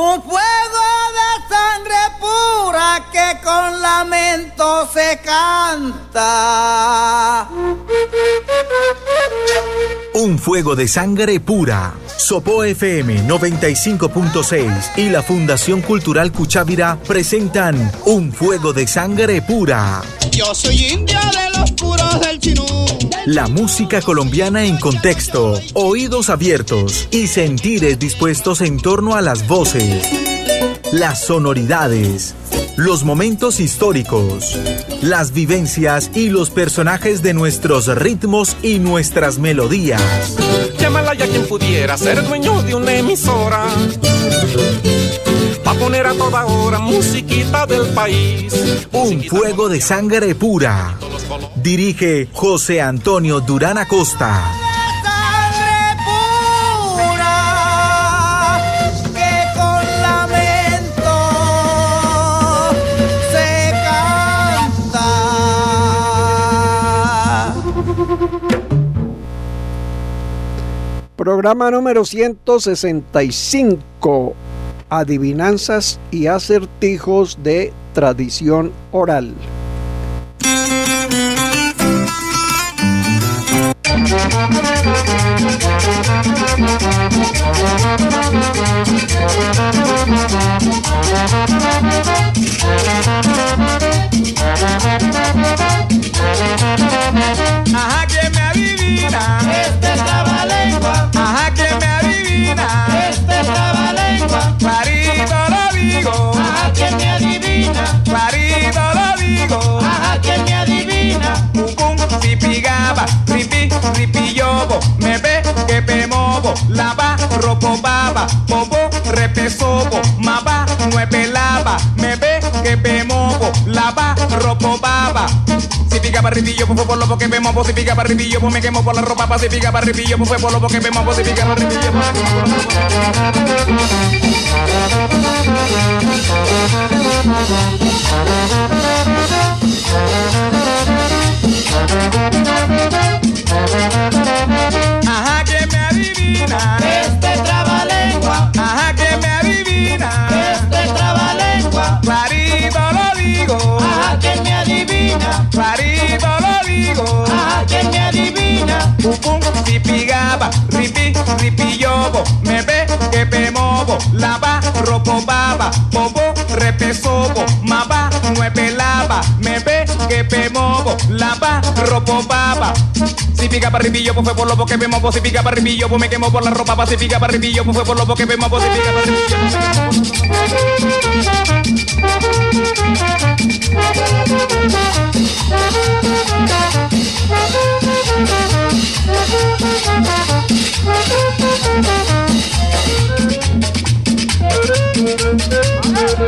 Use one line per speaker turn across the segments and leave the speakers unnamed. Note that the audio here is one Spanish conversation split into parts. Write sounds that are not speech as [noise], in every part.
Un fuego de sangre pura que con lamento se canta.
Un fuego de sangre pura. Sopo FM 95.6 y la Fundación Cultural Cuchávira presentan Un fuego de sangre pura.
Yo soy india de los puros del chinú.
La música colombiana en contexto, oídos abiertos y sentires dispuestos en torno a las voces, las sonoridades, los momentos históricos, las vivencias y los personajes de nuestros ritmos y nuestras melodías.
Llámala ya quien pudiera ser dueño de una emisora. Pa' poner a toda hora musiquita del país.
Un fuego de sangre pura. Dirige José Antonio Durán Acosta.
Sangre pura que con lamento se canta.
Programa número 165. Adivinanzas y acertijos de tradición oral.
Ajá, que me adivina. Este Lava, ropo baba. Bobo, repesobo. Maba, nueve lava. Me ve que me movo. Lava, ropo baba. Si pica para arribillo, pues por lo que me movo. Si pica para arribillo, pues me quemo por la ropa. Pa' si pica para arribillo, pues por lo que me movo. Si pica para arribillo, pues Me ve que me movo. Lava, ropo baba. Bobo, repesobo. Maba, nueve lava. Me ve que me movo. Lava, ropo baba. Si pica para pues fue por lo que me movo. Si pica para pues me quemo por la ropa. Pa' si pica para arribillo, pues fue por lo que me movo. Si pica para. Un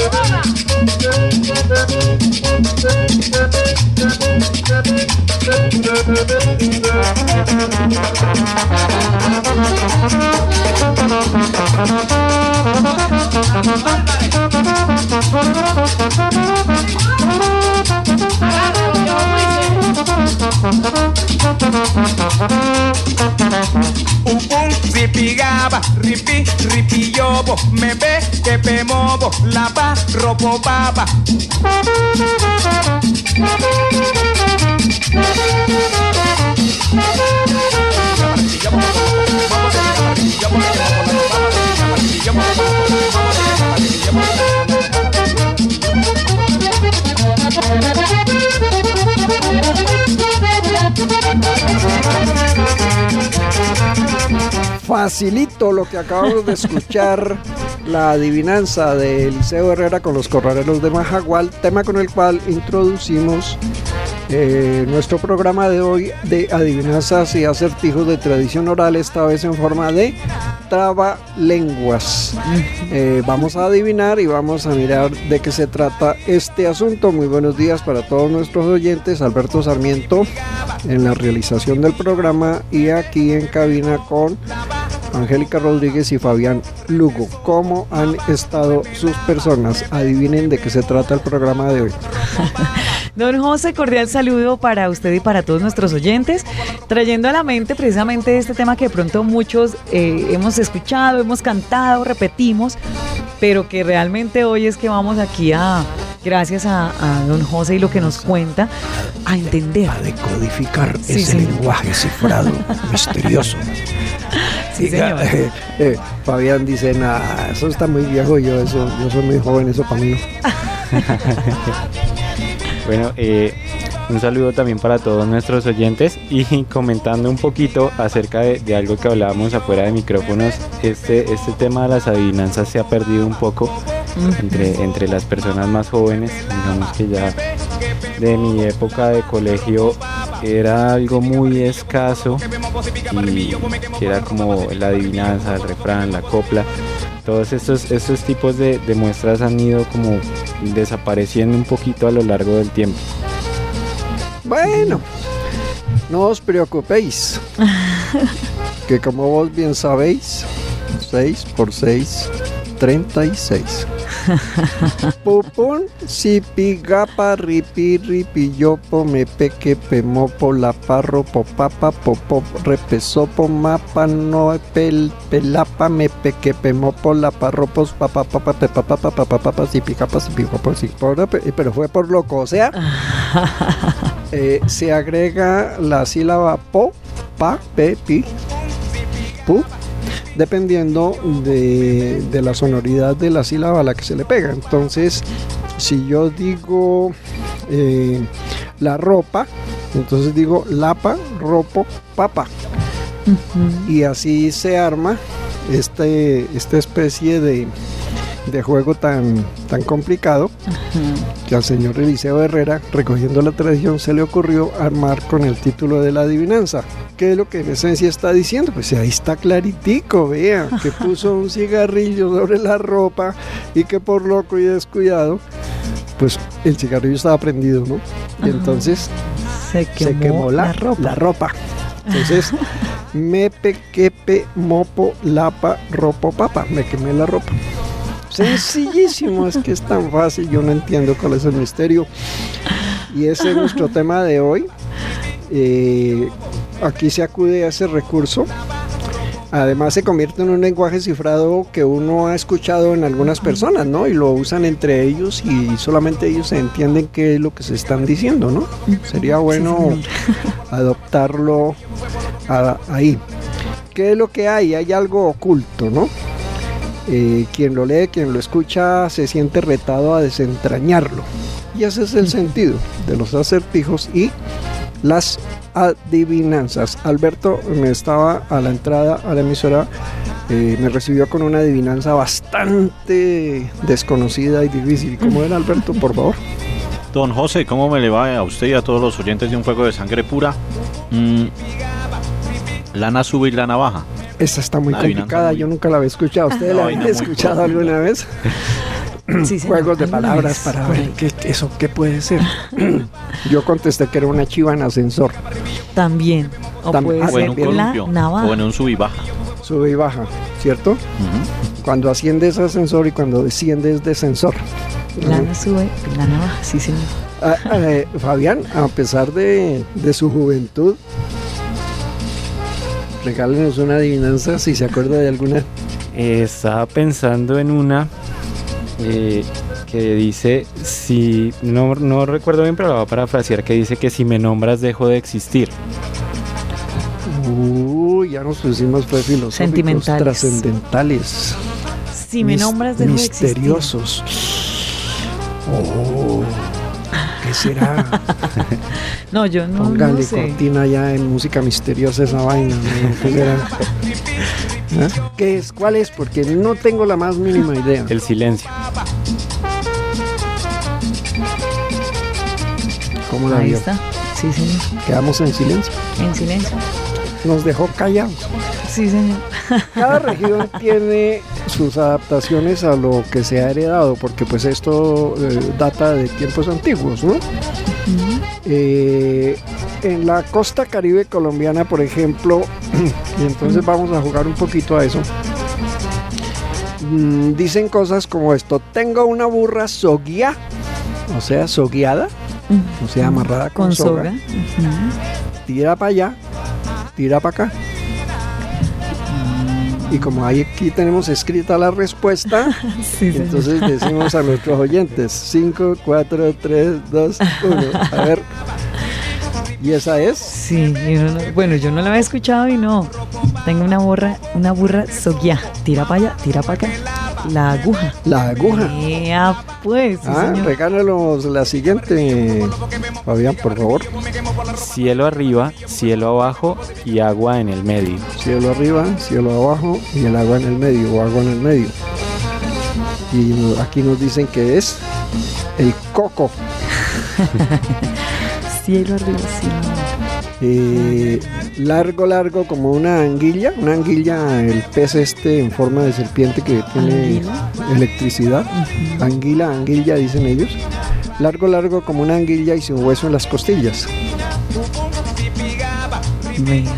ripi, ripi yobo, me ve que me movo, lava, ropo baba.
Facilito lo que acabamos de escuchar, [laughs] la adivinanza de Eliseo Herrera con los corraleros de Majagual, tema con el cual introducimos eh, nuestro programa de hoy de adivinanzas y acertijos de tradición oral, esta vez en forma de trabalenguas. Eh, vamos a adivinar y vamos a mirar de qué se trata este asunto. Muy buenos días para todos nuestros oyentes. Alberto Sarmiento en la realización del programa y aquí en cabina con Angélica Rodríguez y Fabián Lugo. ¿Cómo han estado sus personas? Adivinen de qué se trata el programa de hoy. [laughs]
Don José, cordial saludo para usted y para todos nuestros oyentes, trayendo a la mente precisamente este tema que de pronto muchos eh, hemos escuchado, hemos cantado, repetimos, pero que realmente hoy es que vamos aquí a, gracias a, a don José y lo que nos cuenta, a entender.
A decodificar
Sí,
ese lenguaje cifrado [laughs] misterioso.
Sí,
Diga,
señor.
eh, [laughs] eh, Fabián dice, nada, eso está muy viejo, yo eso, yo soy muy joven, eso para mí no. [laughs]
Bueno, eh, un saludo también para todos nuestros oyentes y [laughs] comentando un poquito acerca de, de algo que hablábamos afuera de micrófonos, este, este tema de las adivinanzas se ha perdido un poco entre, entre las personas más jóvenes, digamos que ya de mi época de colegio era algo muy escaso que era como la adivinanza, el refrán, la copla. Todos estos, estos tipos de, de muestras han ido como desapareciendo un poquito a lo largo del tiempo.
Bueno, no os preocupéis, [laughs] que como vos bien sabéis, 6 por 6, 36. [laughs] Pupun, sipigapa, ripi, ripi, yopo, me peque, pemopo, la parro, popapa, popop, repesopo, mapa, no, pel, pelapa, me peque, pemopo, la parro, pos, papa, papa, pepapa, papa, papa, sipigapa, sipigapa, sipora, pe- pero fue por loco, o sea, [laughs] eh, se agrega la sílaba po, pa, pe, pi, pu, dependiendo de, de la sonoridad de la sílaba a la que se le pega. Entonces, si yo digo eh, la ropa, entonces digo lapa, ropo, papa. Y así se arma este, esta especie de, de juego tan, tan complicado que al señor Eliseo Herrera, recogiendo la tradición, se le ocurrió armar con el título de la adivinanza. ¿Qué es lo que en esencia está diciendo? Pues ahí está claritico, vea, que [laughs] puso un cigarrillo sobre la ropa y que por loco y descuidado, pues el cigarrillo estaba prendido, ¿no? Y entonces
Se quemó,
se quemó la,
la ropa.
la ropa. Entonces, [laughs] mepe, quepe, mopo, lapa, ropo, papa. Me quemé la ropa. Sencillísimo, es que es tan fácil, yo no entiendo cuál es el misterio. Y ese es nuestro [laughs] tema de hoy. Eh, aquí se acude a ese recurso. Además se convierte en un lenguaje cifrado que uno ha escuchado en algunas personas, ¿no? Y lo usan entre ellos y solamente ellos se entienden qué es lo que se están diciendo, ¿no? Sería bueno [laughs] adoptarlo a- ahí. ¿Qué es lo que hay? Hay algo oculto, ¿no? Eh, quien lo lee, quien lo escucha, se siente retado a desentrañarlo. Y ese es el sentido de los acertijos y las adivinanzas. Alberto me estaba a la entrada a la emisora, eh, me recibió con una adivinanza bastante desconocida y difícil. ¿Cómo era Alberto, por favor?
Don José, ¿cómo me le va a usted y a todos los oyentes de un fuego de sangre pura? Mm, lana sube y lana baja.
Esa está muy complicada, yo nunca la había escuchado. ¿Ustedes la habían escuchado alguna vez?
Sí.
Juegos de palabras
vez.
para ver qué, eso qué puede ser. [laughs] yo contesté que era una chiva en ascensor,
También. O
También.
puede
Ah,
O en
ser
un columpio. O en un sub y baja.
sube y baja, ¿cierto?
Ujú.
Cuando asciendes ascensor y cuando desciendes descensor.
Lana sube, la navaja, sí, señor.
Ah, eh, Fabián, a pesar de, de su juventud, regálenos una adivinanza si se acuerda de alguna.
Eh, estaba pensando en una eh, que dice, si no, no recuerdo bien, pero la voy a parafrasear, que dice que si me nombras dejo de existir.
Uy, ya nos pusimos fue filosóficos,
Sentimentales.
trascendentales,
Si me
mis-
nombras dejo de existir.
misteriosos. Oh, ¿qué será? [laughs]
No, yo no, no
Póngale
sé.
cortina ya en música misteriosa esa vaina. ¿no? ¿Qué será? ¿Ah? ¿Qué es? ¿Cuál es? Porque no tengo la más mínima idea.
El silencio.
¿Cómo la
Ahí
vio?
está. Sí, señor.
Quedamos en silencio.
En silencio.
Nos dejó callados.
Sí, señor.
Cada región tiene sus adaptaciones a lo que se ha heredado, porque pues esto eh, data de tiempos antiguos, ¿no? Eh, en la costa caribe colombiana, por ejemplo, [clears throat] y entonces vamos a jugar un poquito a eso. mm, dicen cosas como esto: Tengo una burra soguía, o sea, sogueada, o sea, amarrada con,
Con
soga. Tira para allá, tira para acá. Y como ahí aquí tenemos escrita la respuesta, [laughs]
Sí,
entonces decimos a nuestros oyentes 5, 4, 3, 2, 1. A ver. ¿Y esa es?
Sí, y uno no- bueno, yo no la había escuchado y no. Tengo una burra, una burra soguía. Tira para allá, tira para acá. La aguja.
La aguja.
Ea, pues, sí,
Ah,
señor.
regálanos la siguiente, Fabián, por favor.
Cielo arriba, cielo abajo y agua en el medio.
Cielo arriba, cielo abajo y el agua en el medio o agua en el medio. Y aquí nos dicen que es el coco. [laughs]
Cielo arriba, cielo abajo.
Eh, largo, largo como una anguilla. Una anguilla, el pez este en forma de serpiente que tiene
Anguila.
electricidad. Anguila, anguilla, dicen ellos. Largo, largo como una anguilla y sin hueso en las costillas.
Venga,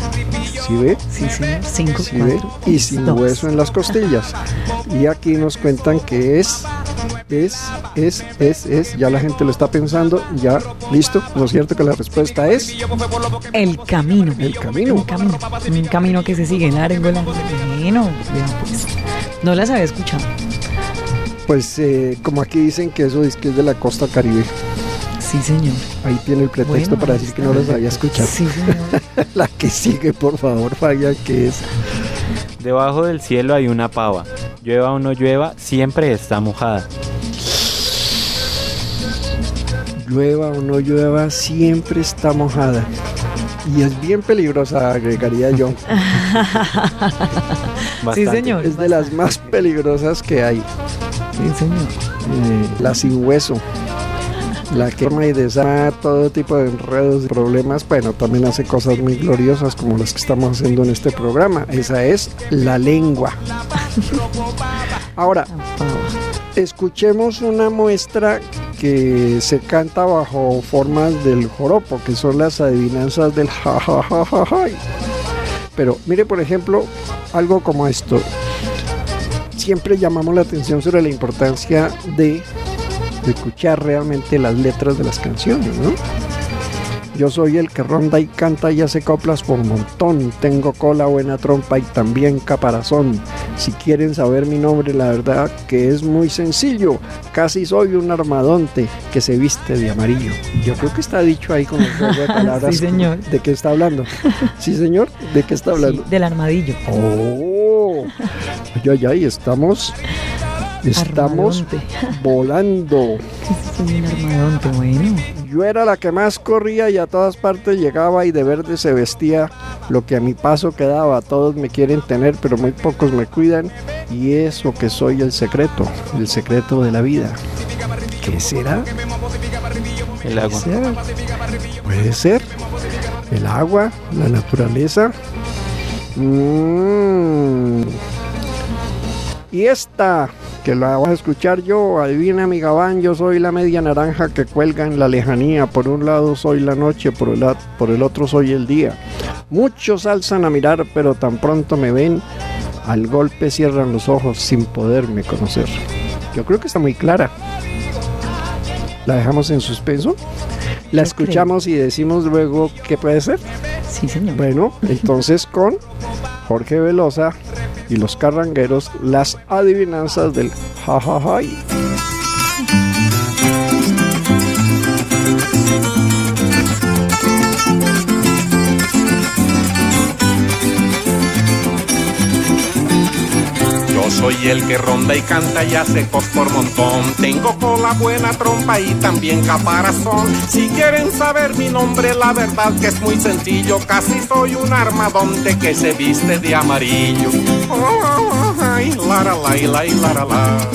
¿Sí ve?
sí, señor. Cinco,
¿Sí ve? Y sin
dos.
hueso en las costillas. Y aquí nos cuentan que es, es, es, es, es. Ya la gente lo está pensando. Ya, listo. ¿No es cierto que la respuesta es
El camino.
el camino?
Un camino. Un camino que se sigue largo, largo. Bueno, pues. No las había escuchado.
Pues eh, como aquí dicen que eso es que es de la costa caribe.
Sí, señor.
Ahí tiene el pretexto
Bueno,
para decir que no los había escuchado.
Sí, señor. [laughs]
La que sigue, por favor, Fabián, que es
Debajo del cielo hay una pava. Llueva o no llueva, siempre está mojada.
Llueva o no llueva, siempre está mojada. Y es bien peligrosa, agregaría yo. [laughs]
Sí, señor.
Es de las más peligrosas que hay.
Sí, señor.
Eh, la sin hueso. La que forma y desata todo tipo de enredos y problemas. Bueno, también hace cosas muy gloriosas como las que estamos haciendo en este programa. Esa es la lengua. [laughs] Ahora,
La pava.
escuchemos una muestra que se canta bajo formas del joropo, que son las adivinanzas del ja ja ja ja. Pero mire, por ejemplo, algo como esto. Siempre llamamos la atención sobre la importancia de escuchar realmente las letras de las canciones, ¿no? Yo soy el que ronda y canta y hace coplas por montón. Tengo cola, buena trompa y también caparazón. Si quieren saber mi nombre, la verdad que es muy sencillo. Casi soy un armadonte que se viste de amarillo. Yo creo que está dicho ahí con el juego de [laughs] palabras.
Sí, señor.
¿De qué está hablando? Sí, señor. ¿De qué está hablando?
Sí, del armadillo.
Oh, ay, ay, ay, estamos, estamos
Armadonte. [laughs]
volando.
Un armadonte, bueno.
Yo era la que más corría y a todas partes llegaba y de verde se vestía. Lo que a mi paso quedaba, todos me quieren tener, pero muy pocos me cuidan. Y eso que soy el secreto, el secreto de la vida. ¿Qué será?
El agua.
Puede ser el agua, la naturaleza. Mm. Y esta, que la vas a escuchar yo, adivina mi gabán, yo soy la media naranja que cuelga en la lejanía. Por un lado soy la noche, por el, por el otro soy el día. Muchos alzan a mirar, pero tan pronto me ven, al golpe cierran los ojos sin poderme conocer. Yo creo que está muy clara. ¿La dejamos en suspenso? La
Yo
escuchamos y decimos luego qué puede ser.
Sí, señor.
Bueno, entonces con Jorge Velosa y los carrangueros, las adivinanzas del jajajay.
Soy el que ronda y canta y hace cos por montón. Tengo cola, buena trompa y también caparazón. Si quieren saber mi nombre, la verdad que es muy sencillo. Casi soy un armadonte que se viste de amarillo. Oh, ay, la, la, la, la, la, la,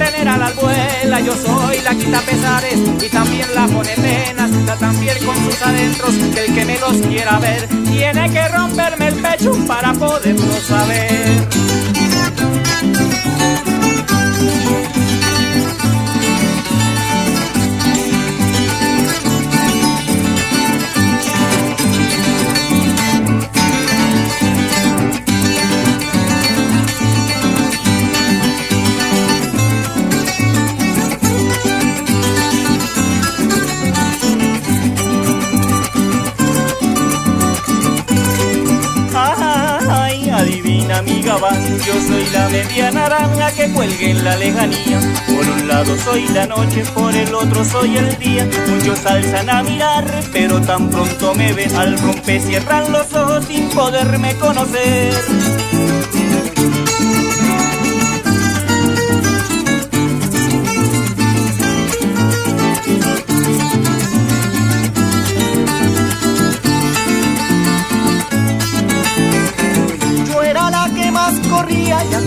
tener alas vuela. Yo soy la quita pesares y también la pone penas. Usa también con sus adentros que el que me los quiera ver tiene que romperme el pecho para poderlo saber. Yo soy la media naranja que cuelga en la lejanía. Por un lado soy la noche, por el otro soy el día. Muchos alzan a mirar, pero tan pronto me ven al romper, cierran los ojos sin poderme conocer.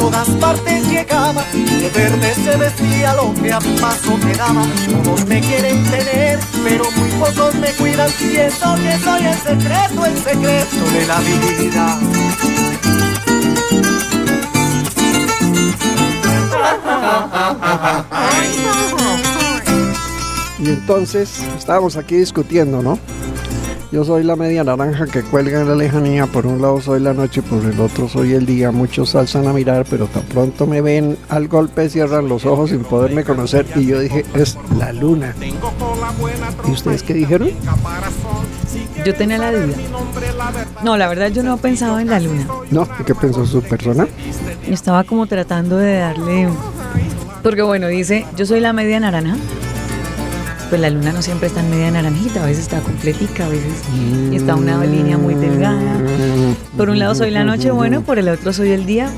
Todas partes llegaba. De verde se vestía lo que a paso me. Todos me quieren tener, pero muy pocos me cuidan. Siento que soy el secreto, el secreto de la vida.
Y entonces estábamos aquí discutiendo, ¿no? Yo soy la media naranja que cuelga en la lejanía, por un lado soy la noche, por el otro soy el día. Muchos alzan a mirar, pero tan pronto me ven al golpe cierran los ojos sin poderme conocer y yo dije, es la luna. ¿Y ustedes qué dijeron?
Yo tenía la duda. No, la verdad yo no pensaba en la luna.
No, ¿qué pensó su persona?
Estaba como tratando de darle... Porque bueno, dice, yo soy la media naranja pues la luna no siempre está en media naranjita, a veces está completica, a veces está una línea muy delgada. Por un lado soy la noche, bueno, por el otro soy el día,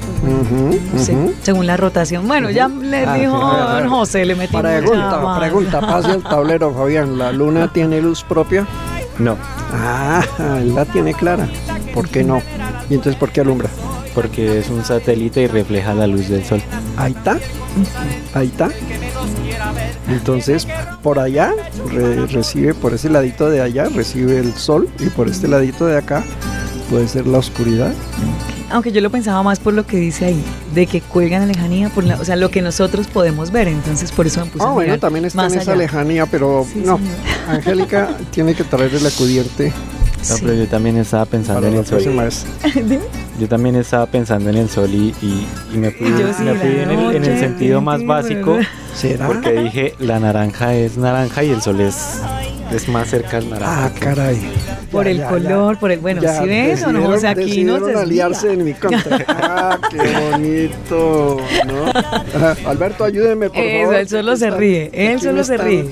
pues, según la rotación. Bueno, ya le ah, dijo don José, le metí
Pregunta, pregunta, pase el tablero, Fabián, ¿la luna tiene luz propia?
No.
Ah, la tiene clara. ¿Por qué no? ¿Y entonces por qué alumbra?
Porque es un satélite y refleja la luz del sol.
Ahí está. Ahí está. Entonces, por allá recibe, por ese ladito de allá, recibe el sol y por este ladito de acá puede ser la oscuridad.
Aunque yo lo pensaba más por lo que dice ahí, de que cuelgan a lejanía, por la, o sea, lo que nosotros podemos ver, entonces por eso me puse
Ah, bueno, también está en esa lejanía, pero no, [laughs] Angélica tiene que traer el acudiente.
No, pero yo también estaba pensando en el sol. [laughs] yo también estaba pensando en el sol y, me fui, en, el, sentido más básico. Porque dije, la naranja es naranja y el sol es, es más cerca al naranja.
Ah, caray.
Por el color, por el. Bueno, si ves o no? O sea, aquí no se.
aliarse en mi [laughs] contra. ah, qué bonito. ¿no? Alberto, ayúdeme, por
Eso,
favor.
Él solo se ríe. Él solo se ríe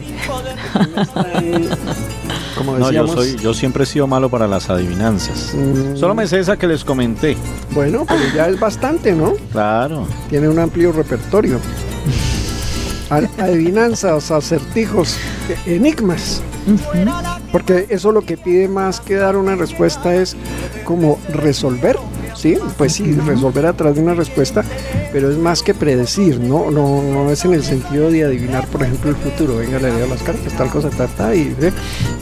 no, yo, soy, yo siempre he sido malo para las adivinanzas. Mm. Solo me sé esa que les comenté.
Bueno, pero ya es bastante, ¿no?
Claro.
Tiene un amplio repertorio. [laughs] Adivinanzas, acertijos, enigmas. Porque eso lo que pide más que dar una respuesta es como resolver ¿sí? Pues sí, resolver a través de una respuesta, pero es más que predecir, ¿no? No, no es en el sentido de adivinar, por ejemplo, el futuro. Venga, le leo las cartas, tal cosa, tal, tal, y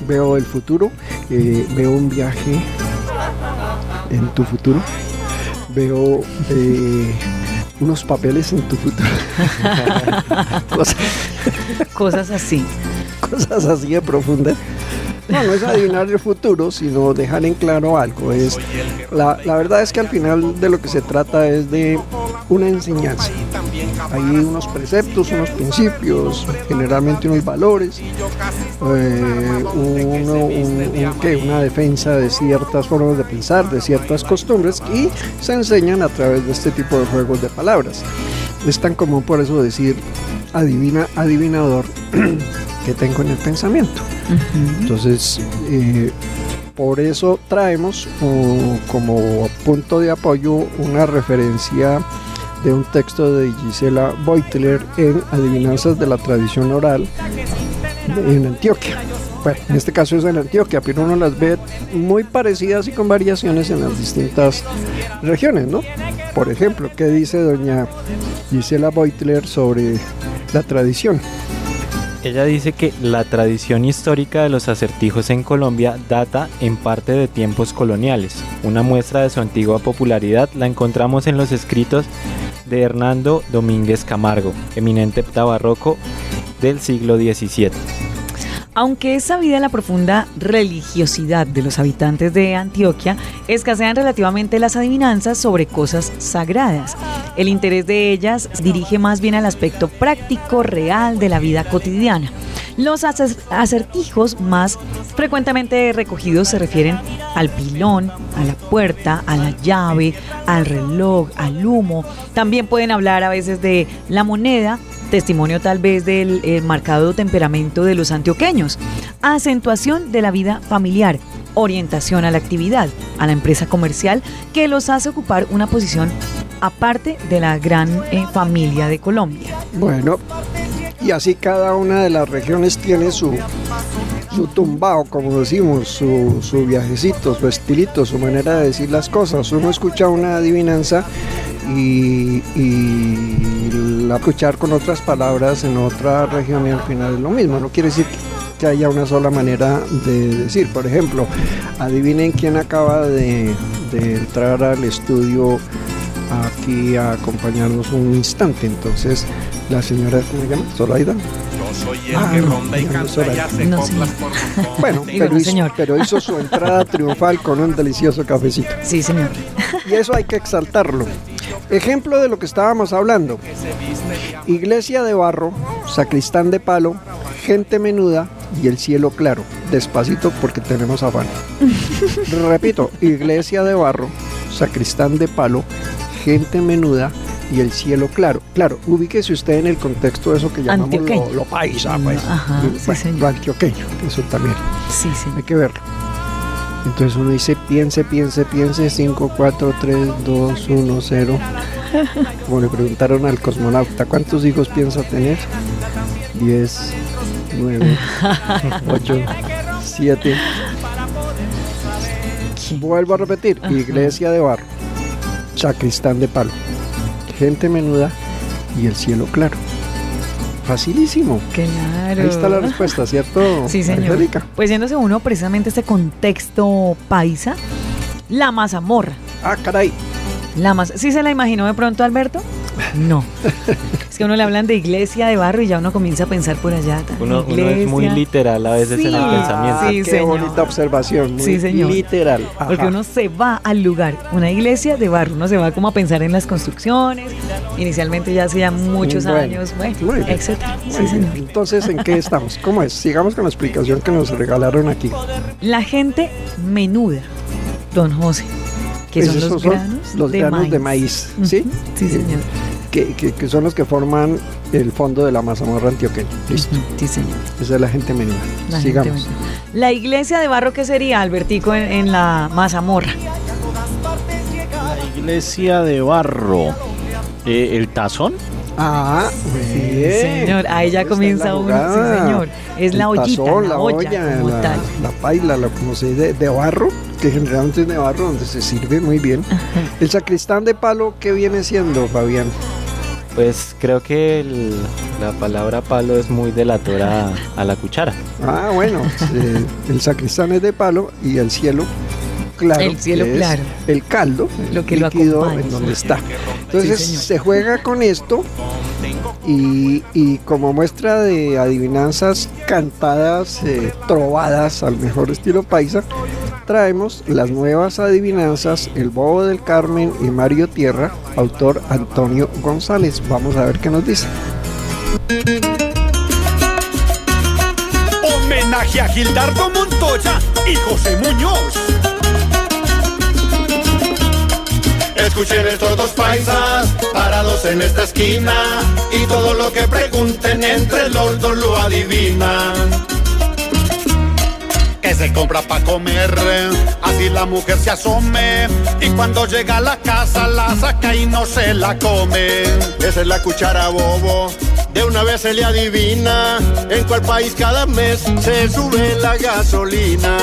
veo el futuro, eh, veo un viaje en tu futuro, veo eh, unos papeles en tu futuro. [laughs] [laughs]
Cosas así.
Cosas así de profundas. No, es adivinar el futuro, sino dejar en claro algo. Es, la, la verdad es que al final de lo que se trata es de una enseñanza. Hay unos preceptos, unos principios, generalmente unos valores, eh, una defensa de ciertas formas de pensar, de ciertas costumbres y se enseñan a través de este tipo de juegos de palabras. Es tan común por eso decir adivina, adivinador [clears throat] que tengo en el pensamiento. Entonces, eh, por eso traemos como punto de apoyo una referencia de un texto de Gisela Beutler en Adivinanzas de la Tradición Oral en Antioquia. Bueno, en este caso es en Antioquia, pero uno las ve muy parecidas y con variaciones en las distintas regiones, ¿no? Por ejemplo, ¿qué dice doña Gisela Beutler sobre la tradición?
Ella dice que la tradición histórica de los acertijos en Colombia data en parte de tiempos coloniales. Una muestra de su antigua popularidad la encontramos en los escritos de Hernando Domínguez Camargo, eminente tabarroco del siglo XVII.
Aunque es sabida la profunda religiosidad de los habitantes de Antioquia, escasean relativamente las adivinanzas sobre cosas sagradas. El interés de ellas dirige más bien al aspecto práctico, real de la vida cotidiana. Los acer- acertijos más frecuentemente recogidos se refieren al pilón, a la puerta, a la llave, al reloj, al humo. También pueden hablar a veces de la moneda, testimonio tal vez del eh, marcado temperamento de los antioqueños, acentuación de la vida familiar, orientación a la actividad, a la empresa comercial, que los hace ocupar una posición aparte de la gran eh, familia de Colombia.
Bueno, y así cada una de las regiones tiene su, su tumbao, como decimos, su, su viajecito, su estilito, su manera de decir las cosas. Uno escucha una adivinanza y, y la escuchar con otras palabras en otra región y al final es lo mismo. No quiere decir que haya una sola manera de decir. Por ejemplo, adivinen quién acaba de, de entrar al estudio aquí a acompañarnos un instante. Entonces, la señora, ¿cómo se llama? Solaida.
Yo soy el
Ah,
que
no,
ronda y
no,
canta
eso
y
era-
hace
no,
coplas
señor.
por montón. [laughs]
Bueno, pero hizo,
señor.
pero hizo su entrada triunfal con un delicioso cafecito.
Sí, señor.
Y eso hay que exaltarlo. Ejemplo de lo que estábamos hablando. Iglesia de barro, sacristán de palo, gente menuda y el cielo claro. Despacito porque tenemos afán. [laughs] Repito, iglesia de barro, sacristán de palo, gente menuda y el cielo claro. Claro, ubíquese usted en el contexto de eso que llamamos lo, lo paisa, pues.
Ajá, sí,
bueno,
señor.
lo antioqueño, eso también.
Sí, sí.
Hay que verlo. Entonces uno dice, piense, piense, piense, 5, 4, 3, 2, 1, 0. Como le preguntaron al cosmonauta, ¿cuántos hijos piensa tener? 10, 9, 8, 7. Vuelvo a repetir, iglesia de barro, sacristán de palo, gente menuda y el cielo claro. Facilísimo.
Claro.
Ahí está la respuesta, ¿cierto? [laughs]
Sí, señor.
Angélica?
Pues yéndose uno precisamente este contexto paisa, la mazamorra.
Ah, caray.
La mas ¿Sí se la imaginó de pronto, Alberto? No. [laughs] es que a uno le hablan de iglesia de barro y ya uno comienza a pensar por allá.
Uno, uno es muy literal a veces en el pensamiento.
Ah,
Sí,
qué
señor.
bonita observación. Muy
Sí, señor.
Literal.
Porque uno se va al lugar, una iglesia de barro, uno se va como a pensar en las construcciones, inicialmente ya hacía muchos
Bueno,
años, bueno, etcétera. Sí,
bien.
señor.
Entonces, ¿en qué estamos? ¿Cómo es? Sigamos con la explicación que nos regalaron aquí.
La gente menuda, don José, que son
Pues
los
son
granos,
los
de,
granos
maíz.
de maíz, ¿sí?
Sí, señor.
Que, que- que son los que forman el fondo de la mazamorra antioqueña. Listo.
Sí, señor.
Esa es la gente menuda.
La gente
Sigamos.
menuda. La iglesia de barro, ¿qué sería, Albertico, en, en la mazamorra?
La iglesia de barro. Eh, ¿El tazón?
Ah, bien.
señor, ahí ya comienza uno, sí, señor. Es la ollita,
tazón,
la olla, como
la,
tal.
la paila, la, como se dice, de barro, que generalmente es de barro, donde se sirve muy bien. El sacristán de palo, ¿qué viene siendo, Fabián?
Pues creo que el- la palabra palo es muy delatora a, a la cuchara.
Ah, bueno, eh, el sacristán es de palo y el cielo claro.
El cielo
que es
claro.
El caldo, el
Lo que
líquido en donde está. Entonces
Sí,
se juega con esto y, y como muestra de adivinanzas cantadas, eh, trovadas al mejor estilo paisa, traemos las nuevas adivinanzas El Bobo del Carmen y Mario Tierra, autor Antonio González. Vamos a ver qué nos dice.
Homenaje a Gildardo Montoya y José Muñoz. Escuchen estos dos paisas parados en esta esquina y todo lo que pregunten entre los dos lo adivinan. Se compra pa' comer, así la mujer se asome y cuando llega a la casa la saca y no se la come. Esa es la cuchara bobo, de una vez se le adivina en cuál país cada mes se sube la gasolina.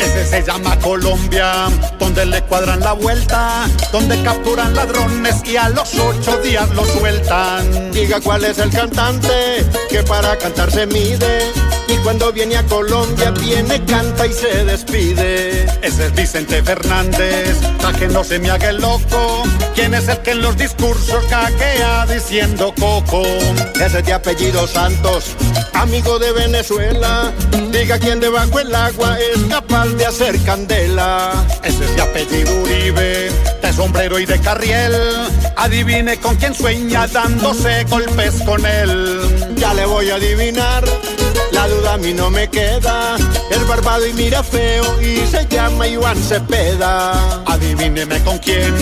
Ese se llama Colombia, donde le cuadran la vuelta, donde capturan ladrones y a los ocho días los sueltan. Diga cuál es el cantante que para cantar se mide. Y cuando viene a Colombia, viene, canta y se despide. Ese es Vicente Fernández, pa' que no se me haga el loco. ¿Quién es el que en los discursos caquea diciendo coco? Ese es de apellido Santos, amigo de Venezuela. Diga quién debajo el agua es capaz de hacer candela. Ese es de apellido Uribe, te sombrero y de carriel. Adivine con quién sueña dándose golpes con él.
Ya le voy a adivinar, la a mí no me queda. El barbado y mira feo y se llama Iván Cepeda.
Adivíneme con quién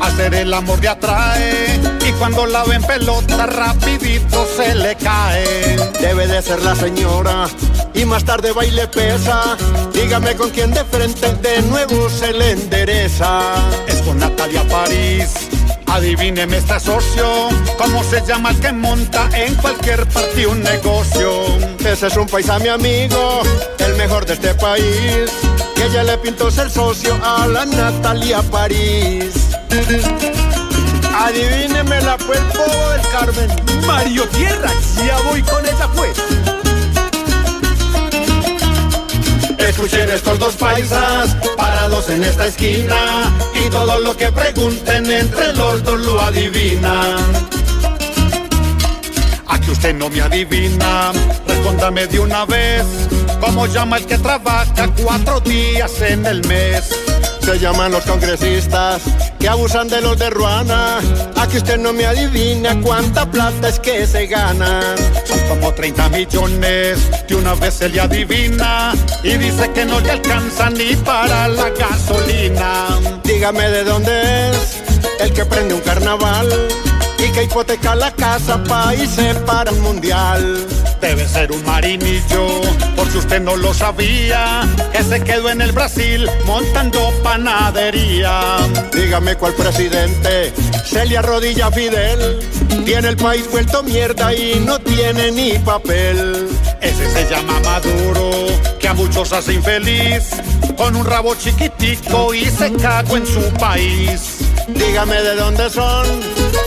hacer el amor de atrae. Y cuando la ven pelota rapidito se le cae.
Debe de ser la señora y más tarde baile pesa. Dígame con quién de frente de nuevo se le endereza.
Es con Natalia París. Adivíneme este socio, ¿cómo se llama el que monta en cualquier partido un negocio?
Ese es un paisa mi amigo, el mejor de este país. Que ella le pintó ser socio a la Natalia París. Adivíneme la fue el del Carmen.
Mario Tierra, ya voy con ella pues.
Escuchen estos dos paisas parados en esta esquina y todo lo que pregunten entre los dos lo adivinan. Aquí usted no me adivina, respóndame de una vez. ¿Cómo llama el que trabaja cuatro días en el mes?
Se llaman los congresistas que abusan de los de Ruana. Aquí usted no me adivina cuánta plata es que se ganan.
Son como 30 millones que una vez se le adivina y dice que no le alcanza ni para la gasolina.
Dígame de dónde es el que prende un carnaval y que hipoteca la casa pa' irse para un mundial.
Debe ser un marinillo, por si usted no lo sabía, que se quedó en el Brasil montando panadería.
Dígame cuál presidente se le arrodilla Fidel. Tiene el país vuelto mierda y no tiene ni papel.
Ese se llama Maduro, que a muchos hace infeliz, con un rabo chiquitico y se cagó en su país.
Dígame de dónde son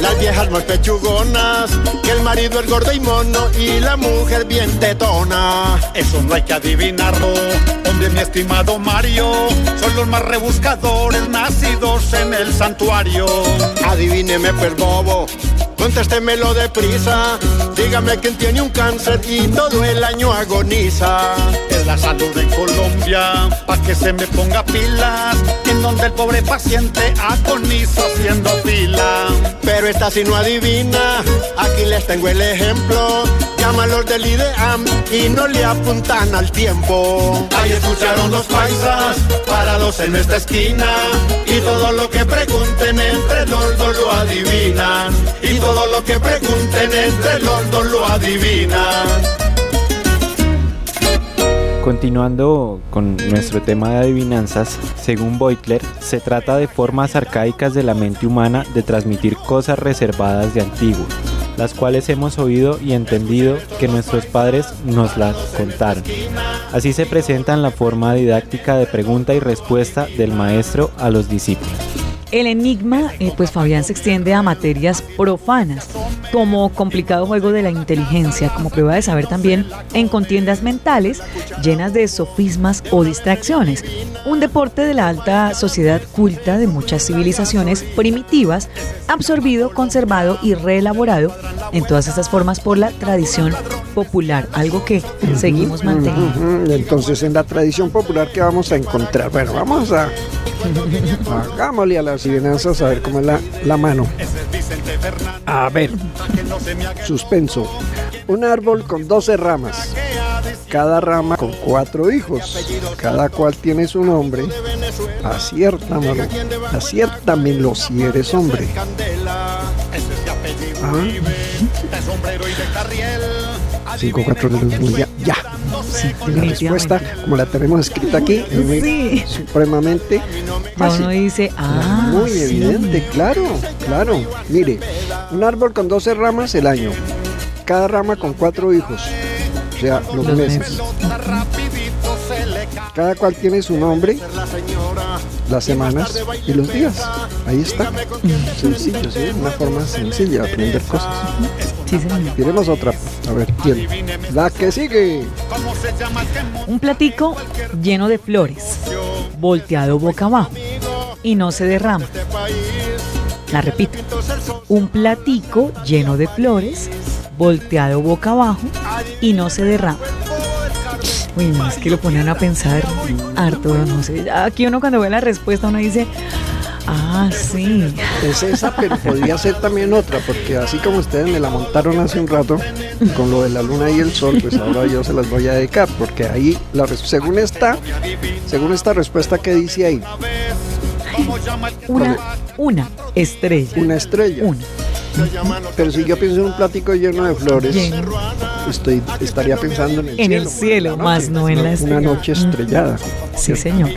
las viejas muy pechugonas, que el marido es gordo y mono y la mujer bien tetona.
Eso no hay que adivinarlo, donde mi estimado Mario, son los más rebuscadores nacidos en el santuario.
Adivíneme pues bobo, contéstemelo deprisa, dígame quién tiene un cáncer y todo el año agoniza.
La salud en Colombia, pa' que se me ponga pilas, en donde el pobre paciente agoniza haciendo fila.
Pero esta si no adivina, aquí les tengo el ejemplo. Llámalos del IDEAM y no le apuntan al tiempo.
Ahí escucharon los paisas, parados en esta esquina. Y todo lo que pregunten entre los dos lo adivinan. Y todo lo que pregunten entre los dos lo adivinan.
Continuando con nuestro tema de adivinanzas, según Beutler, se trata de formas arcaicas de la mente humana de transmitir cosas reservadas de antiguo, las cuales hemos oído y entendido que nuestros padres nos las contaron. Así se presenta en la forma didáctica de pregunta y respuesta del maestro a los discípulos.
El enigma, eh, pues Fabián se extiende a materias profanas, como complicado juego de la inteligencia, como prueba de saber también en contiendas mentales llenas de sofismas o distracciones. Un deporte de la alta sociedad culta de muchas civilizaciones primitivas, absorbido, conservado y reelaborado en todas estas formas por la tradición popular, algo que seguimos manteniendo.
Entonces, en la tradición popular, ¿qué vamos a encontrar? Bueno, vamos a. Hagámosle a las adivinanzas a ver cómo es la, la mano. A ver, suspenso. Un árbol con 12 ramas. Cada rama con cuatro hijos. Cada cual tiene su nombre. Acierta, mano. Aciertamelo si eres hombre. Ah. 5, 4, ya. Ya. La respuesta, como la tenemos escrita aquí, es muy-
Sí.
supremamente fácil.
uno dice, ah,
Muy
sí.
evidente, claro, claro. Mire, un árbol con 12 ramas el año, cada rama con cuatro hijos, o sea, los,
Los
meses.
meses.
Cada cual tiene su nombre, las semanas y los días. Ahí está. Sencillo, ¿sí? Una forma sencilla de aprender cosas.
Sí, señor.
Tenemos otra. A ver, ¿quién? La que sigue.
Un platico lleno de flores, volteado boca abajo y no se derrama. La repito. Un platico lleno de flores, volteado boca abajo y no se derrama. Uy, no, es que lo ponen a pensar harto, no sé. Aquí uno cuando ve la respuesta uno dice, Ah, sí.
Es esa, pero podría ser también otra, porque así como ustedes me la montaron hace un rato con lo de la luna y el sol, pues ahora yo se las voy a dedicar, porque ahí, la, según esta, según esta respuesta que dice ahí,
una, una estrella.
Una estrella.
Una.
Pero si yo pienso en un plático lleno de flores, estoy, estaría pensando en el
en
cielo.
el cielo, más no en la estrella.
Una noche estrellada.
Sí, señor.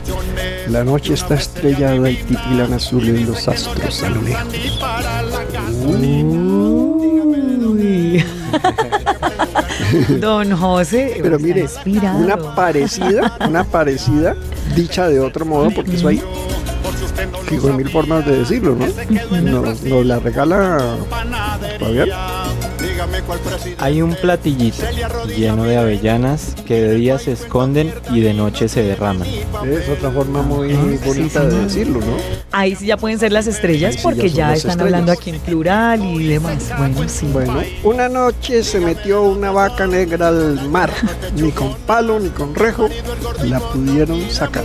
La noche está estrellada y titilan azules los astros a lo lejos.
Uy. [laughs] Don José, [laughs]
Pero mire,
inspirado.
una parecida, una parecida, dicha de otro modo, porque eso hay digo, mil formas de decirlo, ¿no? Nos, nos la regala Fabián.
Hay un platillito lleno de avellanas que de día se esconden y de noche se derraman.
Es otra forma muy bonita de decirlo, ¿no?
Ahí sí ya pueden ser las estrellas
sí
porque
ya
están
estrellas.
hablando aquí en plural y demás. Bueno, sí.
Bueno, una noche se metió una vaca negra al mar, ni con palo ni con rejo la pudieron sacar.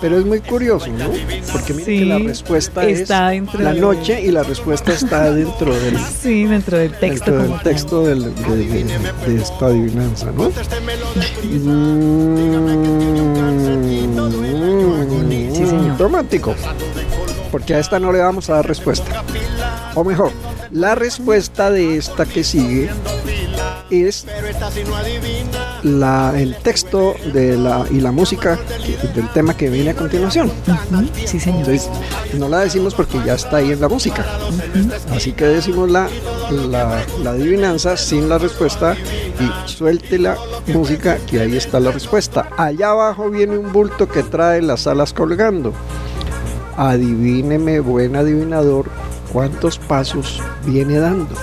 Pero es muy curioso, ¿no? Porque miren
Sí,
que la respuesta
está
es
dentro
la
de-
noche y la respuesta está dentro del [laughs]
Sí, dentro del texto.
dentro del texto del- de, de- de esta adivinanza, ¿no? Mm, [laughs]
Sí, señor.
Romántico. Porque a esta no le vamos a dar respuesta. O mejor, la respuesta de esta que sigue es la, el texto de la, y la música que- del tema que viene a continuación.
Ujú, Sí, señor.
Entonces, no la decimos porque ya está ahí en la música. Así que decimos la, la, la adivinanza sin la respuesta y suelte la música que ahí está la respuesta. Allá abajo viene un bulto que trae las alas colgando. Adivíneme, buen adivinador, cuántos pasos viene dando.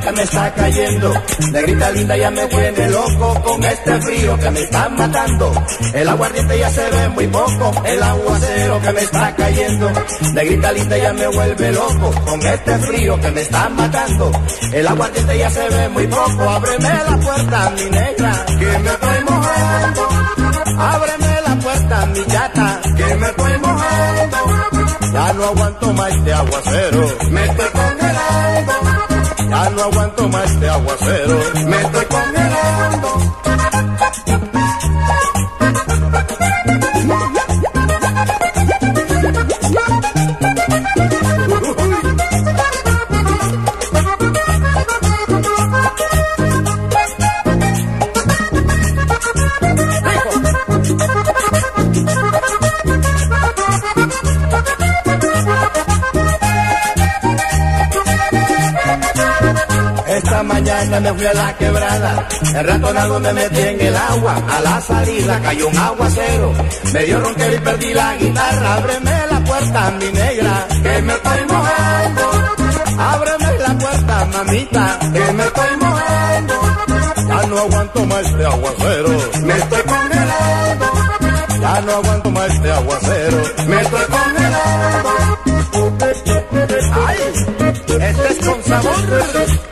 Que me está cayendo, negrita linda ya me tiene loco con este frío que me está matando. El aguardiente ya se ve muy poco, el aguacero que me está cayendo, negrita linda ya me vuelve loco con este frío que me está matando. El aguardiente ya se ve muy poco, ábreme la puerta mi negra, que me estoy mojando. Ábreme la puerta mi chata, que me estoy mojando. Ya no aguanto más este aguacero, me estoy congelando. Ya no aguanto más este aguacero, me estoy congelando. Me fui a la quebrada, el ratonado me metí en el agua, a la salida cayó un aguacero, me dio ronquero y perdí la guitarra, ábreme la puerta mi negra, que me estoy mojando, ábreme la puerta mamita, que me estoy mojando, ya no aguanto más este aguacero, me estoy congelando, ya no aguanto más este aguacero, me estoy congelando. Ay, este es con sabor.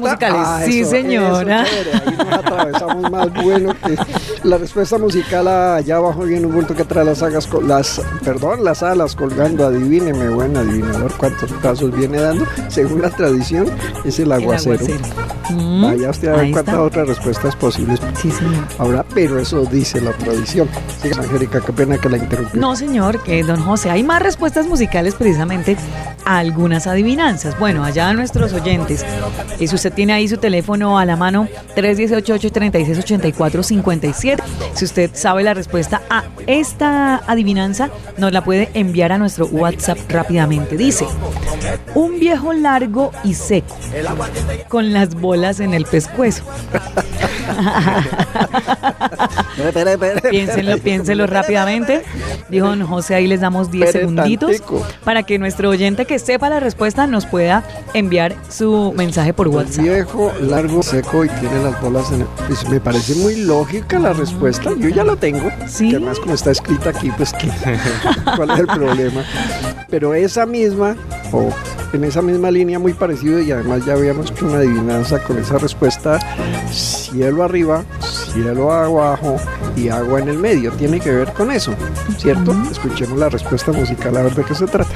respuesta-
musicales.
Ah,
sí,
eso,
señora.
eso, ahí nos atravesamos más bueno que la respuesta musical allá abajo viene un bulto que trae las sagas las perdón las alas colgando adivíneme buen adivinador cuántos pasos viene dando según la tradición es el aguacero,
Mm,
vaya usted a ver cuántas
está.
otras respuestas posibles
Sí, señor.
habrá pero eso dice la tradición Siga, Angélica qué pena que la interrumpí
No, señor, que don José, hay más respuestas musicales precisamente algunas adivinanzas. Bueno, allá a nuestros oyentes, y si usted tiene ahí su teléfono a la mano, 318-836-8457, si usted sabe la respuesta a esta adivinanza, nos la puede enviar a nuestro WhatsApp rápidamente. Dice, un viejo largo y seco, con las bolas en el pescuezo. [laughs] Piénsenlo, piénsenlo rápidamente. Dijo don José, ahí les damos 10
Espere
segunditos
tantico.
para que nuestro oyente que sepa la respuesta nos pueda enviar su mensaje por WhatsApp.
viejo, largo, seco y tiene las bolas en el... pues, me parece muy lógica la respuesta. Yo ya la tengo.
Sí.
Que además como está escrita aquí, pues ¿qué? [laughs] ¿cuál es el problema? Pero esa misma, o en esa misma línea muy parecido, y además ya habíamos hecho una adivinanza con esa respuesta, cielo arriba, cielo abajo y agua en el medio. Tiene que ver con eso, ¿cierto? Escuchemos la respuesta musical a ver de qué se trata.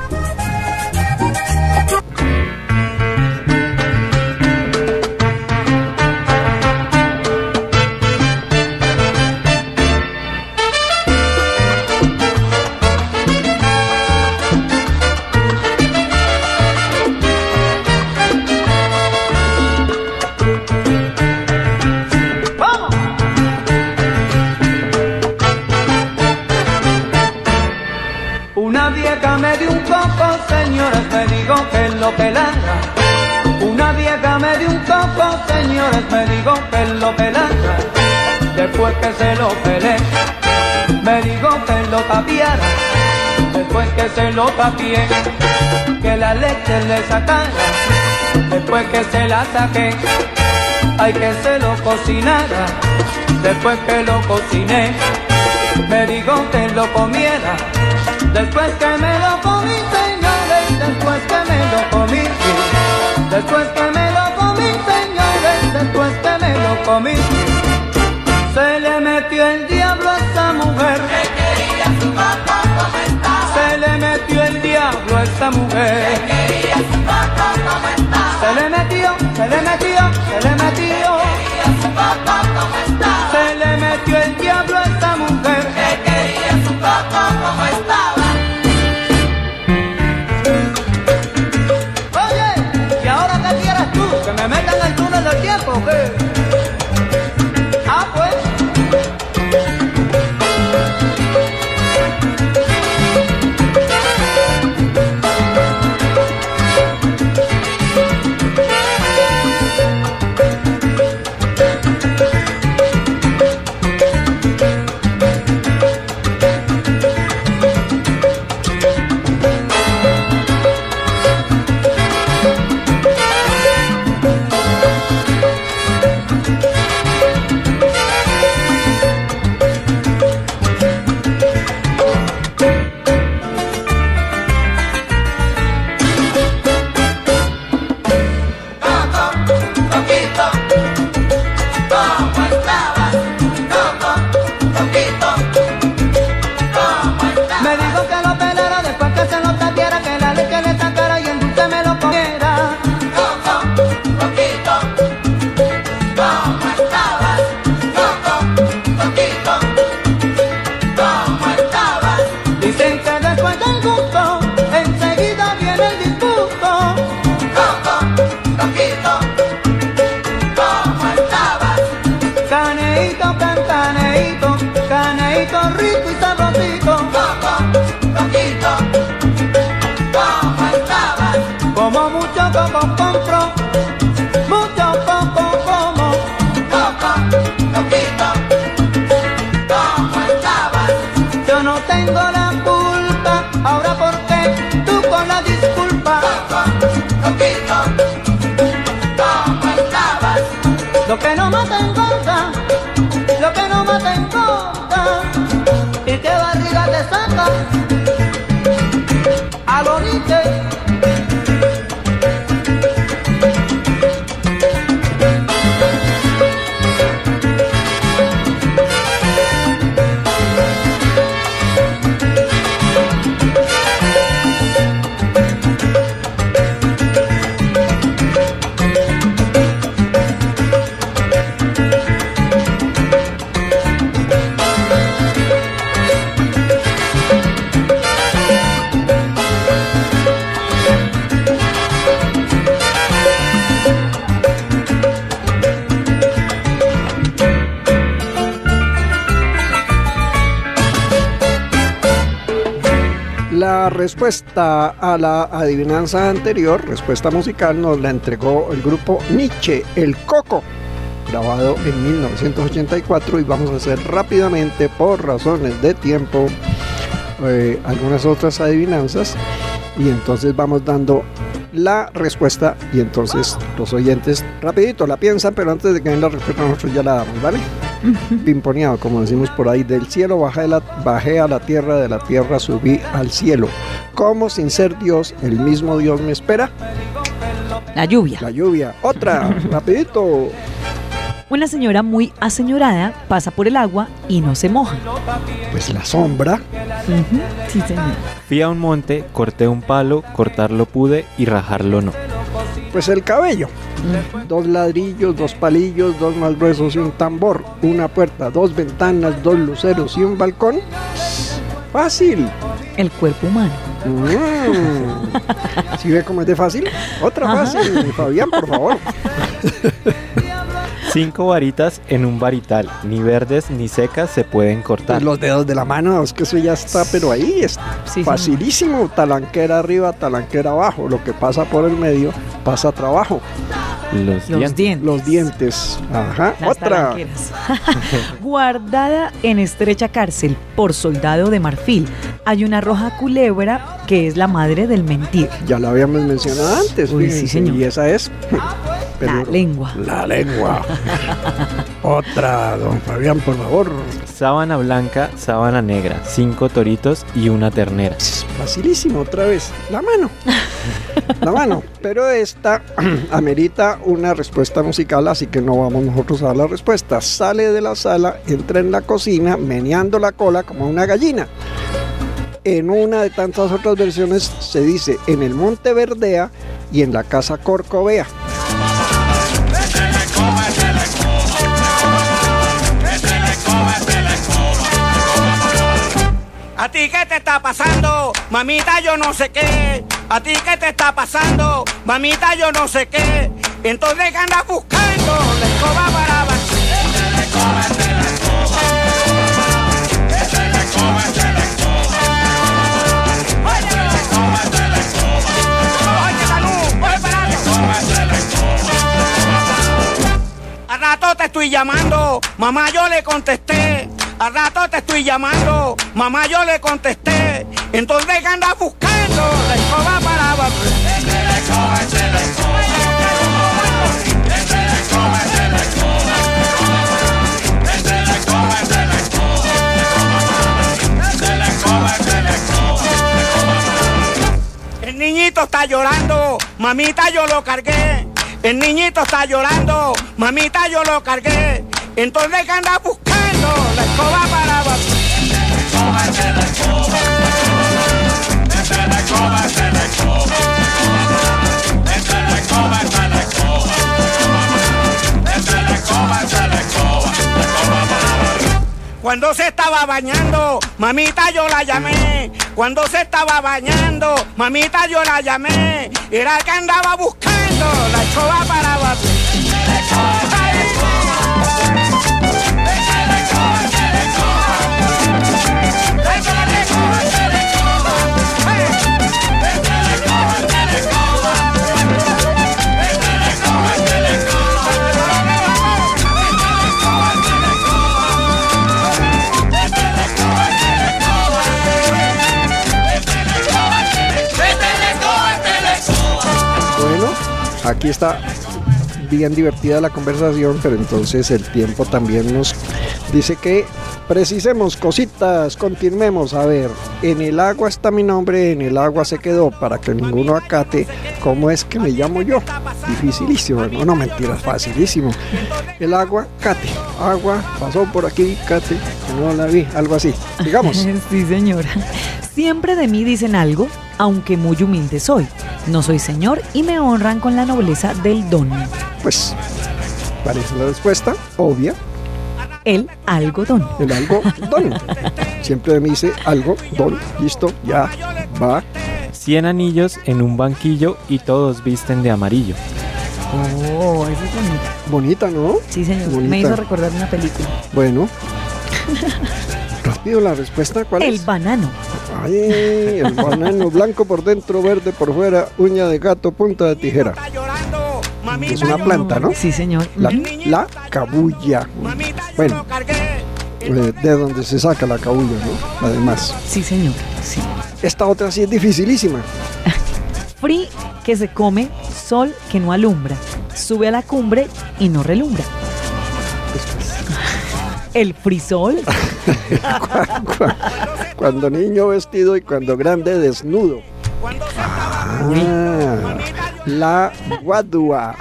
Que lo tapié, que la leche le sacara. Después que se la saqué, hay que se lo cocinara. Después que lo cociné, me digo que lo comiera. Después que me lo comí, señores, después que me lo comí, después que me lo comí, señores, después que me lo comí, se le metió el diablo a esa mujer. Se le metió diablo a esa mujer. Se le metió, se le metió, se le metió. Se le metió el diablo a esa mujer. Oye, ¿y ahora qué quieres tú? ¿Que me metan el túnel del tiempo o qué?
Respuesta a la adivinanza anterior, respuesta musical, nos la entregó el grupo Nietzsche, El Coco, grabado en 1984 y vamos a hacer rápidamente, por razones de tiempo, eh, algunas otras adivinanzas y entonces vamos dando la respuesta y entonces los oyentes rapidito la piensan, pero antes de que den la respuesta nosotros ya la damos, ¿vale? Pimponeado, como decimos por ahí, del cielo bajé, la, bajé a la tierra, de la tierra subí al cielo. Como sin ser Dios, el mismo Dios me espera.
La lluvia.
La lluvia. Otra, [laughs] rapidito.
Una señora muy aseñorada pasa por el agua y no se moja.
Pues la sombra.
Sí, señor.
Fui a un monte, corté un palo, cortarlo pude y rajarlo no.
Pues el cabello. Dos ladrillos, dos palillos, dos más gruesos y un tambor. Una puerta, dos ventanas, dos luceros y un balcón. Fácil.
El cuerpo humano.
Mm. [laughs] ¿Sí ve cómo es de fácil? Otra
Ajá.
fácil, Fabián, por favor. [laughs]
Cinco varitas en un varital, ni verdes ni secas se pueden cortar.
Pues los dedos de la mano, es que eso ya está, pero ahí es
Sí,
facilísimo. Talanquera arriba, talanquera abajo. Lo que pasa por el medio pasa trabajo.
Los,
Los
dientes.
dientes.
Los dientes. Ajá.
Las
Otra. [laughs]
Guardada en estrecha cárcel por soldado de marfil, hay una roja culebra que es la madre del mentir.
Ya la habíamos mencionado antes.
Uy, sí, señor.
Y esa es.
La lengua.
La lengua. [laughs] Otra, don Fabián, por favor.
Sábana blanca, sábana negra, cinco toritos y una ternera.
Facilísimo, otra vez. La mano. La mano. Pero esta [clears throat] amerita una respuesta musical, así que no vamos nosotros a dar la respuesta. Sale de la sala, entra en la cocina, meneando la cola como una gallina. En una de tantas otras versiones se dice en el monte verdea y en la casa corcovea.
¿A ti qué te está pasando? Mamita, yo no sé qué. ¿A ti qué te está pasando? Mamita, yo no sé qué. Entonces, ¿qué andas buscando? La escoba para parate. A rato te estoy llamando, mamá yo le contesté. A rato te estoy llamando, mamá yo le contesté. Entonces ¿qué andas buscando? La escoba para. El niñito está llorando, mamita yo lo cargué. El niñito está llorando, mamita yo lo cargué. Entonces ¿qué andas buscando? Cuando se estaba bañando, mamita yo la llamé. Cuando se estaba bañando, mamita yo la llamé. Era que andaba buscando la escoba para barrer.
Aquí está bien divertida la conversación, pero entonces el tiempo también nos dice que precisemos cositas, continuemos. A ver, en el agua está mi nombre, en el agua se quedó para que ninguno acate cómo es que me llamo yo. Dificilísimo, no, no mentiras, facilísimo. El agua, cate, agua, pasó por aquí, cate, no la vi, algo así. Digamos. [laughs]
sí, señora. Siempre de mí dicen algo, aunque muy humilde soy. No soy señor y me honran con la nobleza del don.
Pues, parece la respuesta, obvia.
El algodón.
El algodón. Siempre mí dice algo, don, listo, ya, va.
Cien anillos en un banquillo y todos visten de amarillo.
Oh, eso es bonito.
Bonita, ¿no?
Sí, señor.
Bonita.
Me hizo recordar una película.
Bueno. [laughs] Rápido la respuesta, ¿cuál
El
es?
banano.
Ay, el banano blanco por dentro, verde por fuera, uña de gato, punta de tijera. Es una planta, ¿no?
Sí, señor.
La, la cabulla. Bueno, eh, de donde se saca la cabulla, ¿no? Además.
Sí, señor. Sí.
Esta otra sí es dificilísima. [laughs]
Free que se come, sol que no alumbra. Sube a la cumbre y no relumbra. [laughs] El frisol. [laughs]
Cuando niño vestido y cuando grande desnudo. Ah, la guadua.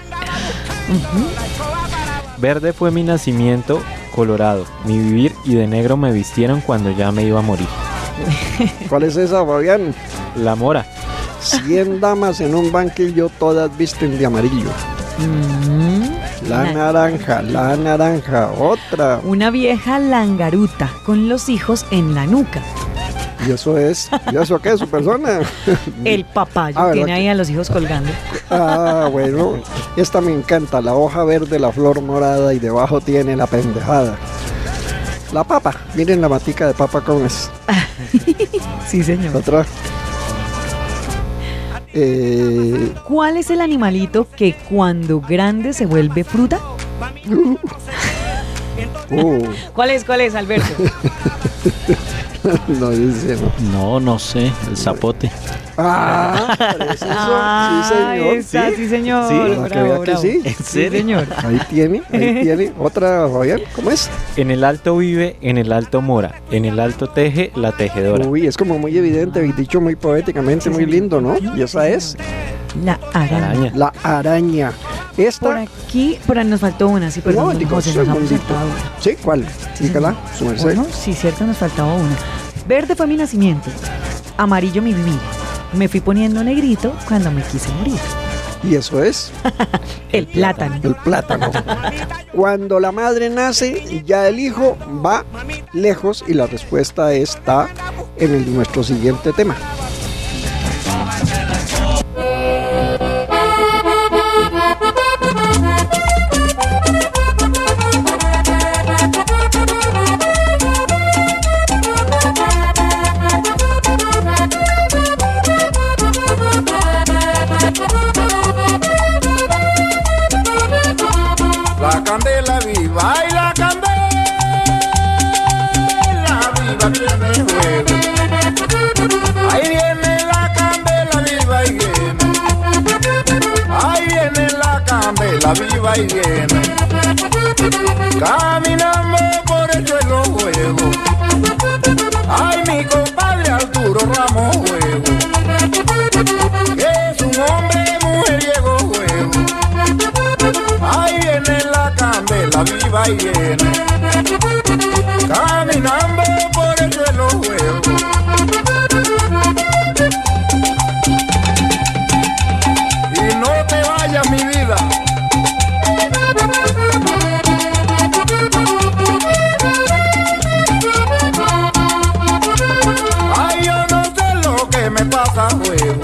Verde fue mi nacimiento, colorado, mi vivir y de negro me vistieron cuando ya me iba a morir. [laughs]
¿Cuál es esa, Fabián?
La mora.
Cien damas en un banquillo, todas visten de amarillo. La
La-
naranja, la naranja, otra.
Una vieja langaruta con los hijos en la nuca. [laughs]
¿Y eso es? ¿Y eso qué es su persona? [laughs]
El papayo
Ah, ¿verdad
tiene ahí a los hijos colgando.
Ah, bueno. Esta me encanta. La hoja verde, la flor morada y debajo tiene la pendejada. La papa. Miren la matica de papa cómo es. [laughs]
Sí, señor.
Eh,
¿Cuál es el animalito que cuando grande se vuelve fruta?
uh,
¿Cuál es? ¿Cuál es, Alberto? [laughs]
no dice no.
No, no sé, el zapote.
Ah, ¿es eso?
Ah,
sí, señor.
esa, sí, señor.
Sí, que vea que sí.
¿En
Sí,
serio?
señor.
Ahí tiene, ahí [laughs] tiene. Otra, Fabián, ¿cómo es?
En el alto vive, en el alto mora, en el alto teje la tejedora.
Uy, es como muy evidente, dicho muy poéticamente, muy lindo, ¿no? Y esa es
La araña.
Araña.
la araña.
Por
Esta.
aquí, por ahí nos faltó una, sí, perdón, José, nos hemos
segundito.
saltado una.
¿Sí? ¿Cuál? Dígala, su merced.
Bueno, sí, cierto, nos faltaba una. Verde fue mi nacimiento, amarillo mi vivir. Me fui poniendo negrito cuando me quise morir.
Y eso es [laughs]
El plátano.
el plátano. Cuando la madre nace, ya el hijo va lejos y la respuesta está en el- nuestro siguiente tema.
Candela viva y viene. Caminando por el suelo juego. Ay, mi compadre Arturo Ramos juego. Es un hombre mujeriego juego. Ahí viene la candela viva y viene Caminando por el suelo juego Y no te vayas mi vida Ay, yo no sé lo que me pasa, juego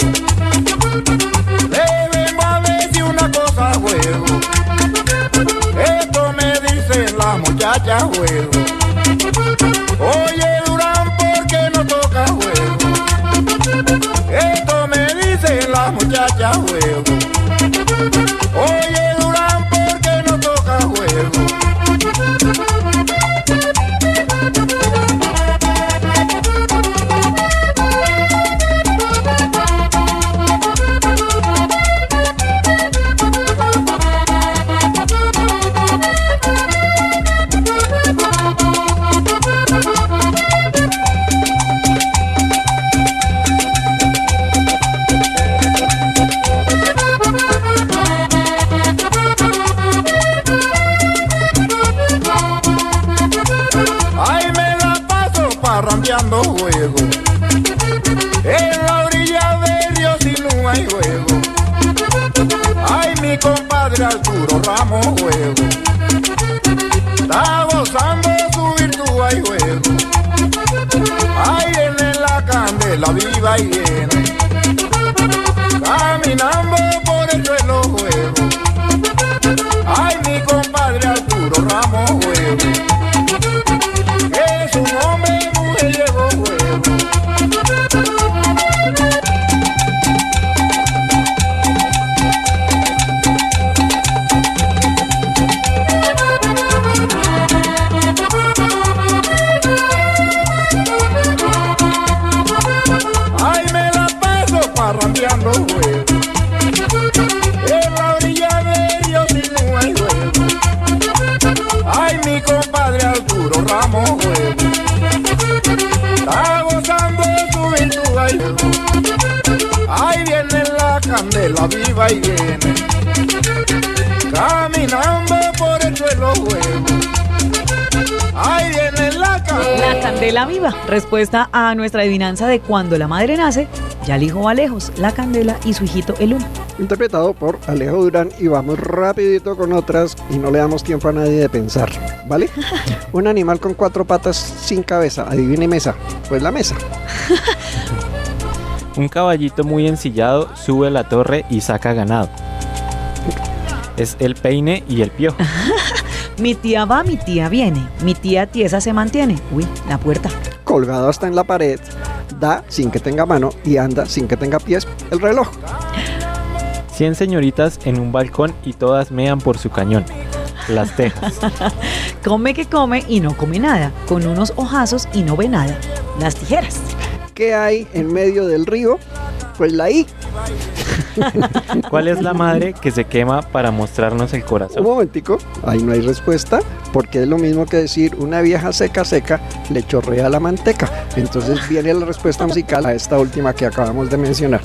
y viene. Caminando por el suelo, güey. Ay, viene la candela. La candela
viva. Respuesta a nuestra adivinanza de cuando la madre nace, ya el hijo va lejos, la candela y su hijito el uno.
Interpretado por Alejo Durán y vamos rapidito con otras y no le damos tiempo a nadie de pensar, ¿vale? [laughs] Un animal con cuatro patas sin cabeza, adivine mesa, pues la mesa. [laughs]
Un caballito muy ensillado sube a la torre y saca ganado. Es el peine y el piojo. [laughs]
Mi tía va, mi tía viene. Mi tía tiesa se mantiene. Uy, la puerta.
Colgado hasta en la pared, da sin que tenga mano y anda sin que tenga pies el reloj.
100 señoritas en un balcón y todas mean por su cañón. Las tejas. [laughs]
Come que come y no come nada. Con unos ojazos y no ve nada. Las tijeras.
¿Qué hay en medio del río? Pues la I. [laughs]
¿Cuál es la madre que se quema para mostrarnos el
Un
corazón?
momentico, ahí no hay respuesta, porque es lo mismo que decir una vieja seca seca le chorrea la manteca. Entonces viene la respuesta musical a esta última que acabamos de mencionar.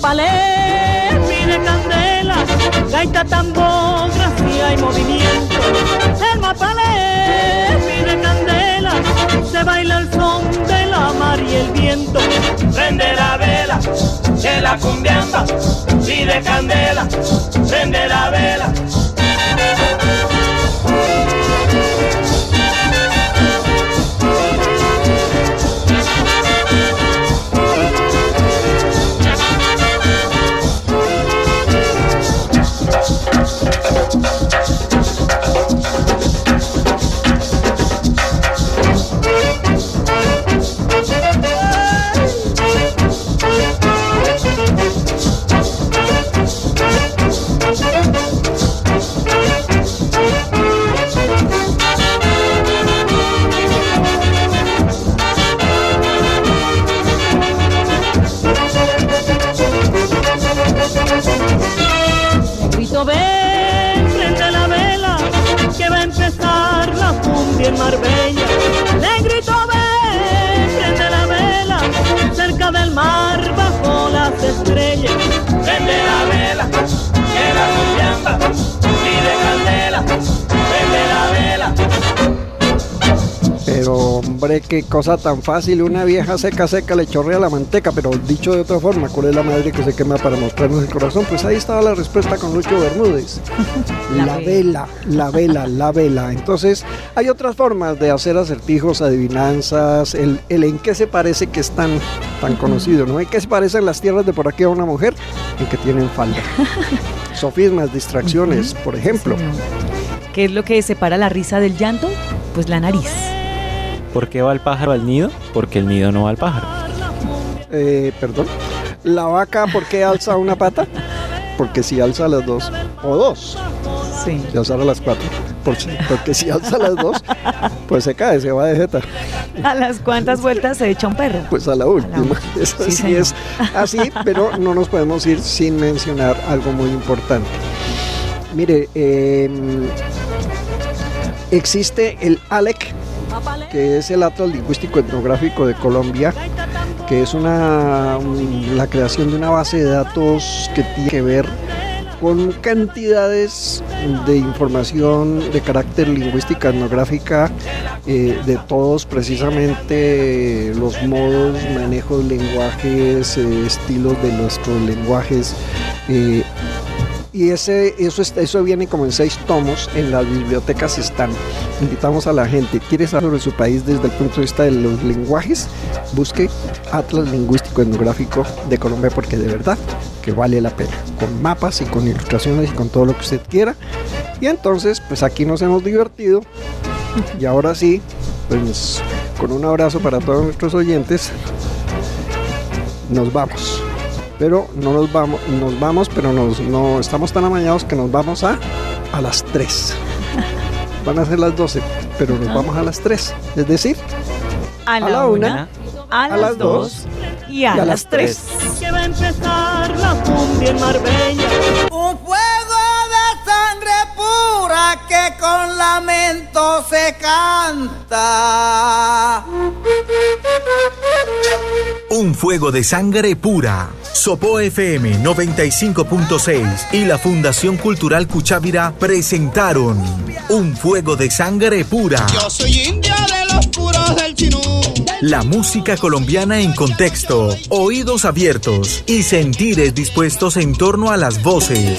El mapalé pide candela, gaita, tambor, gracia y movimiento. El mapalé pide candela, se baila el son de la mar y el viento.
Prende la vela, que la cumbiamba pide candela. Prende la vela.
Grito ven, prende la vela, que va a empezar la cumbia en Marbella.
Hombre, qué cosa tan fácil, una vieja seca seca le chorrea la manteca, pero dicho de otra forma, ¿cuál es la madre que se quema para mostrarnos el corazón? Pues ahí estaba la respuesta con Lucho Bermúdez. [laughs] La, vela, la vela, la vela. Entonces, hay otras formas de hacer acertijos, adivinanzas, el, el en qué se parece que es tan, tan conocido, ¿no? ¿En qué se parecen las tierras de por aquí a una mujer? En que tienen falda. [laughs] sofismas, distracciones, por ejemplo.
¿Qué es lo que separa la risa del llanto? Pues la nariz.
¿Por qué va el pájaro al nido? Porque el nido no va al pájaro.
Eh, perdón. ¿La vaca por qué alza una pata? Porque si alza las dos, o dos,
Sí.
si alzara las cuatro, por porque si alza las dos, pues se cae, se va de jeta.
¿A las cuantas vueltas se echa un perro?
Pues a la última. [laughs] Eso
Sí,
sí,
señor.
es así, pero no nos podemos ir sin mencionar algo muy importante. Mire, eh, existe el ALEC, que es el Atlas Lingüístico Etnográfico de Colombia, que es una, un- la creación de una base de datos que tiene que ver con cantidades de información de carácter lingüística etnográfica eh, de todos precisamente los modos, manejos, lenguajes, eh, estilos de nuestros lenguajes. eh, y ese, eso, está- eso viene como en seis tomos, en las bibliotecas están. Invitamos a la gente, quiere saber sobre su país desde el punto de vista de los lenguajes, busque Atlas Lingüístico Etnográfico de Colombia porque de verdad que vale la pena, con mapas y con ilustraciones y con todo lo que usted quiera. Y entonces, pues aquí nos hemos divertido y ahora sí, pues con un abrazo para todos nuestros oyentes, nos vamos. Pero no nos vamos, nos vamos, pero nos, no estamos tan amañados que nos vamos a, a las 3. [laughs] Van a ser las 12, pero nos vamos a las 3. Es decir,
A la,
la
una,
una,
a,
a
las
las
dos y a,
y a
las
las
tres.
Que va a empezar la cumbia en Marbella.
Un fuego de sangre pura que con lamento se canta.
Un fuego de sangre pura. Sopo FM 95.6 y la Fundación Cultural Cuchávira presentaron Un fuego de sangre pura.
Yo soy indio de los puros del chinú.
La música colombiana en contexto, oídos abiertos y sentires dispuestos en torno a las voces,